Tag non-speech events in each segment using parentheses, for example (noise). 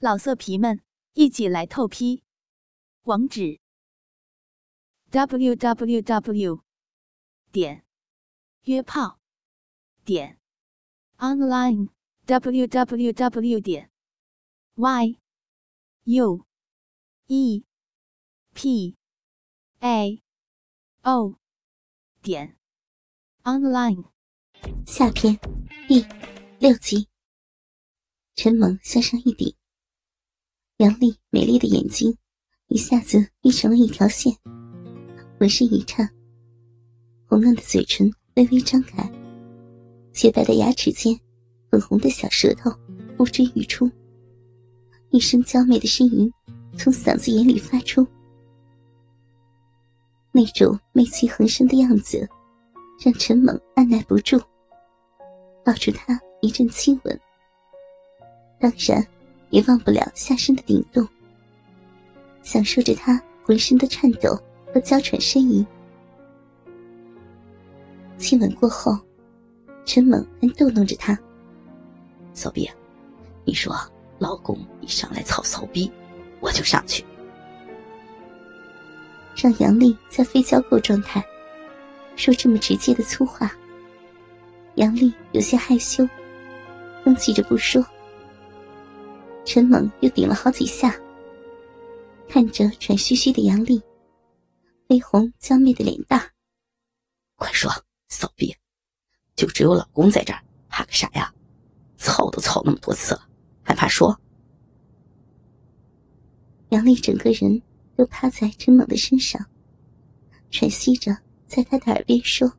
老色皮们，一起来透批！网址：w w w 点约炮点 online w w w 点 y u e p a o 点 online。下篇第六集，陈萌向上一顶。杨丽美丽的眼睛一下子眯成了一条线，浑身一颤，红嫩的嘴唇微微张开，洁白的牙齿间，粉红的小舌头呼之欲出，一声娇媚的呻吟从嗓子眼里发出，那种媚气横生的样子，让陈猛按耐不住，抱住她一阵亲吻，当然。也忘不了下身的顶动，享受着他浑身的颤抖和娇喘呻吟。亲吻过后，陈猛还逗弄着他：“骚逼，你说老公一上来操骚逼，我就上去。”让杨丽在非交媾状态说这么直接的粗话，杨丽有些害羞，哼气着不说。陈猛又顶了好几下，看着喘吁吁的杨丽，微红娇媚的脸蛋，快说，骚逼，就只有老公在这儿，怕个啥呀？操都操那么多次了，还怕说？杨丽整个人都趴在陈猛的身上，喘息着，在他的耳边说：“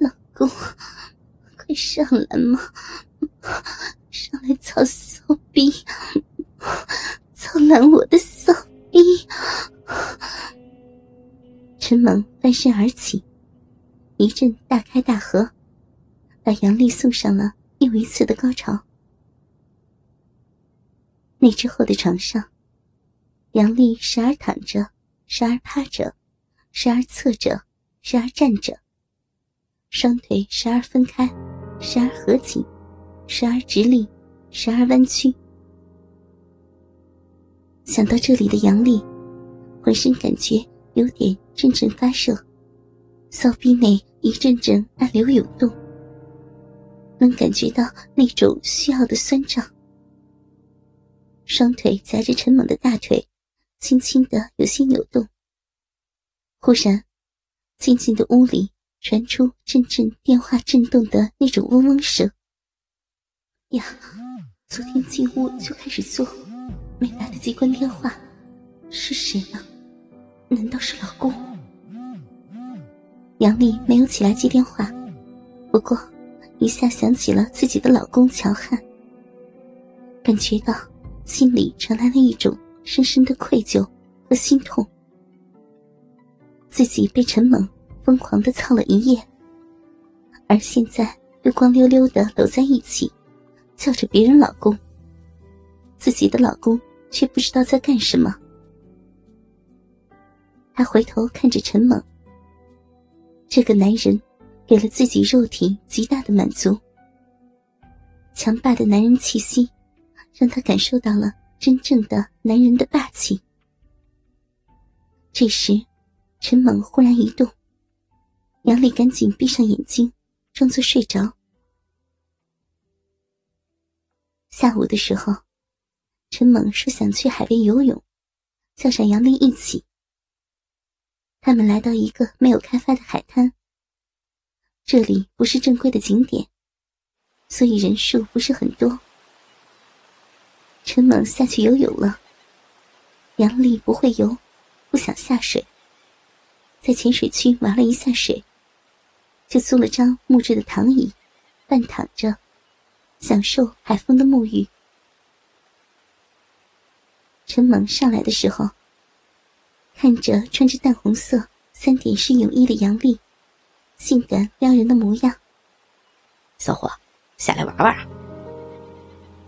老公，快上来嘛！”上来操骚逼，操烂我的骚逼！陈猛翻身而起，一阵大开大合，把杨丽送上了又一次的高潮。那之后的床上，杨丽时而躺着，时而趴着，时而侧着，时而站着，双腿时而分开，时而合紧。时而直立，时而弯曲。想到这里的杨丽，浑身感觉有点阵阵发热，骚逼内一阵阵暗流涌动，能感觉到那种需要的酸胀。双腿夹着陈猛的大腿，轻轻的有些扭动。忽然，静静的屋里传出阵阵电话震动的那种嗡嗡声。呀，昨天进屋就开始做，没来得及关电话，是谁呢？难道是老公？杨丽没有起来接电话，不过一下想起了自己的老公乔汉，感觉到心里传来了一种深深的愧疚和心痛。自己被陈猛疯狂的操了一夜，而现在又光溜溜的搂在一起。叫着别人老公，自己的老公却不知道在干什么。他回头看着陈猛，这个男人给了自己肉体极大的满足，强大的男人气息让他感受到了真正的男人的霸气。这时，陈猛忽然一动，杨丽赶紧闭上眼睛，装作睡着。下午的时候，陈猛说想去海边游泳，叫上杨丽一起。他们来到一个没有开发的海滩，这里不是正规的景点，所以人数不是很多。陈猛下去游泳了，杨丽不会游，不想下水，在浅水区玩了一下水，就租了张木质的躺椅，半躺着。享受海风的沐浴。陈猛上来的时候，看着穿着淡红色三点式泳衣的杨丽，性感撩人的模样。小伙，下来玩玩啊！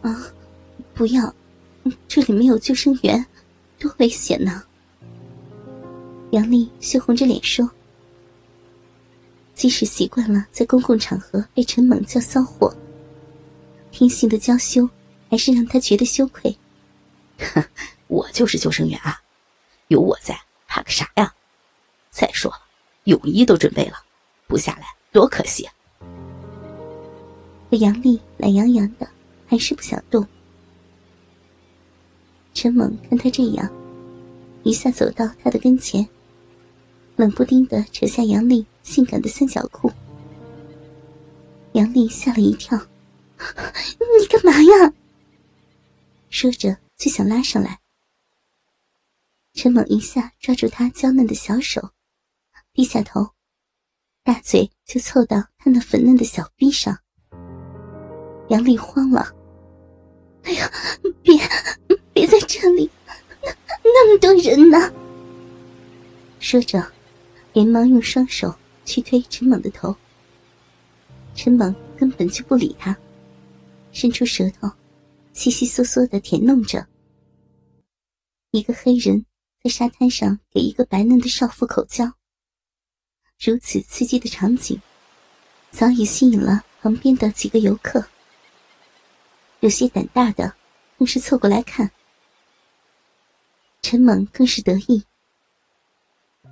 啊，不要，这里没有救生员，多危险呢！杨丽羞红着脸说：“即使习惯了在公共场合被陈猛叫骚货。”天性的娇羞，还是让他觉得羞愧。哼，我就是救生员啊，有我在，怕个啥呀？再说了，泳衣都准备了，不下来多可惜。可杨丽懒洋洋的，还是不想动。陈猛看他这样，一下走到他的跟前，冷不丁的扯下杨丽性感的三角裤。杨丽吓了一跳：“ (laughs) 你干嘛呀？”说着就想拉上来。陈猛一下抓住她娇嫩的小手，低下头，大嘴就凑到她那粉嫩的小臂上。杨丽慌了：“哎呀，别别在这里，那那么多人呢！”说着，连忙用双手去推陈猛的头。陈猛根本就不理他，伸出舌头，悉悉嗦嗦的舔弄着。一个黑人在沙滩上给一个白嫩的少妇口交，如此刺激的场景，早已吸引了旁边的几个游客。有些胆大的，更是凑过来看。陈猛更是得意，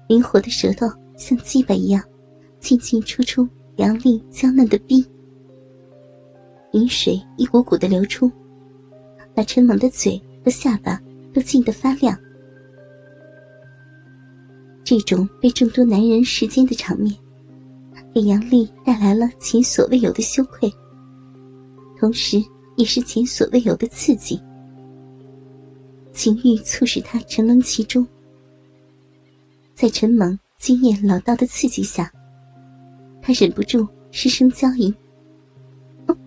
灵活的舌头像鸡巴一样，进进出出。杨丽娇嫩的逼，饮水一股股的流出，把陈猛的嘴和下巴都浸得发亮。这种被众多男人视奸的场面，给杨丽带来了前所未有的羞愧，同时也是前所未有的刺激。情欲促使他沉沦其中，在陈猛经验老道的刺激下。他忍不住失声娇吟：“ (laughs)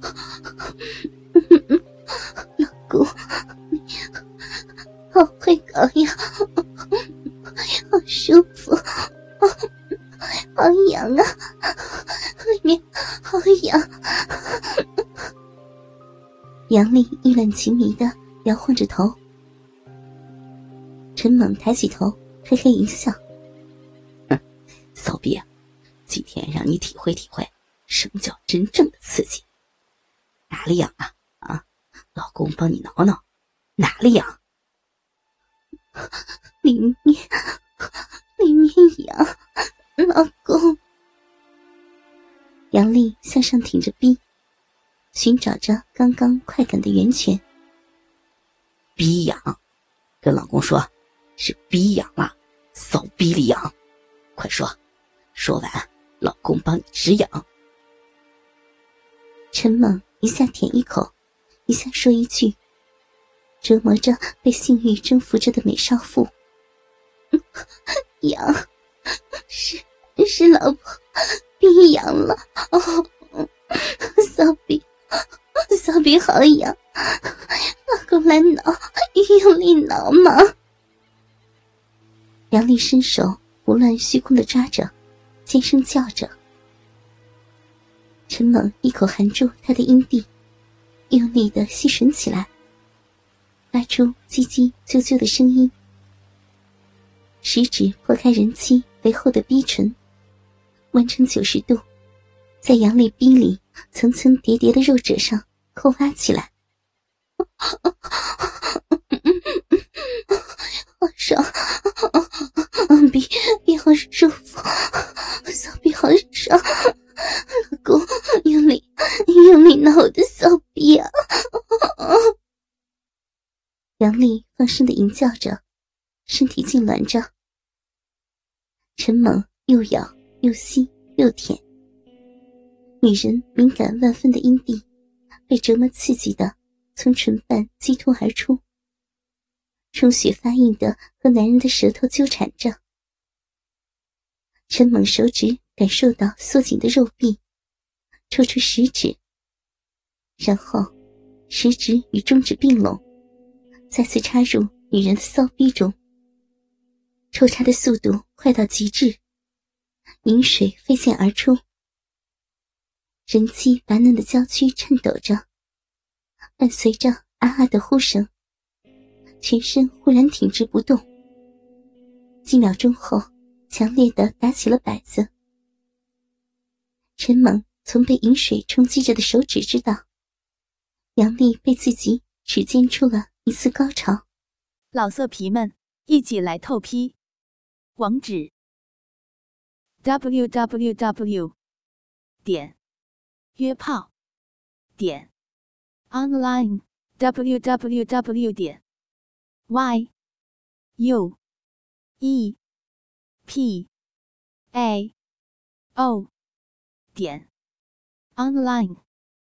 老公，好会搞呀，(laughs) 好舒服，好痒啊，里面好痒。”杨丽意乱情迷的摇晃着头，陈猛抬起头，嘿嘿一笑：“哼，骚逼。”今天让你体会体会什么叫真正的刺激，哪里痒啊？啊，老公帮你挠挠，哪里痒？里面，里面痒，老公。杨丽向上挺着逼，寻找着刚刚快感的源泉。逼痒，跟老公说，是逼痒了，骚逼里痒，快说，说完。老公帮你止痒。陈猛一下舔一口，一下说一句，折磨着被性欲征服着的美少妇。(laughs) 痒，是是老婆逼痒了哦，骚逼，骚逼好痒，老公来挠，用力挠嘛。杨丽伸手胡乱虚空的抓着。尖声叫着，陈猛一口含住他的阴蒂，用力的吸吮起来，发出叽叽啾啾的声音。食指破开人妻肥厚的逼唇，弯成九十度，在杨丽逼里层层叠叠的肉褶上扣挖起来。好爽，逼逼好舒服。骚逼好爽，放声的吟叫着，身体痉挛着。陈猛又咬又吸又舔，女人敏感万分的阴蒂被折磨刺激的从唇瓣激突而出，充血发硬的和男人的舌头纠缠着。陈猛手指感受到缩紧的肉壁，抽出食指，然后食指与中指并拢，再次插入女人的骚逼中。抽插的速度快到极致，饮水飞溅而出。人妻白嫩的娇躯颤抖着，伴随着啊啊的呼声，全身忽然挺直不动。几秒钟后。强烈的打起了摆子。陈猛从被饮水冲击着的手指知道，杨丽被自己指尖出了一次高潮。老色皮们，一起来透批！网址：w w w 点约炮点 online w w w 点 y u e p a o 点 online。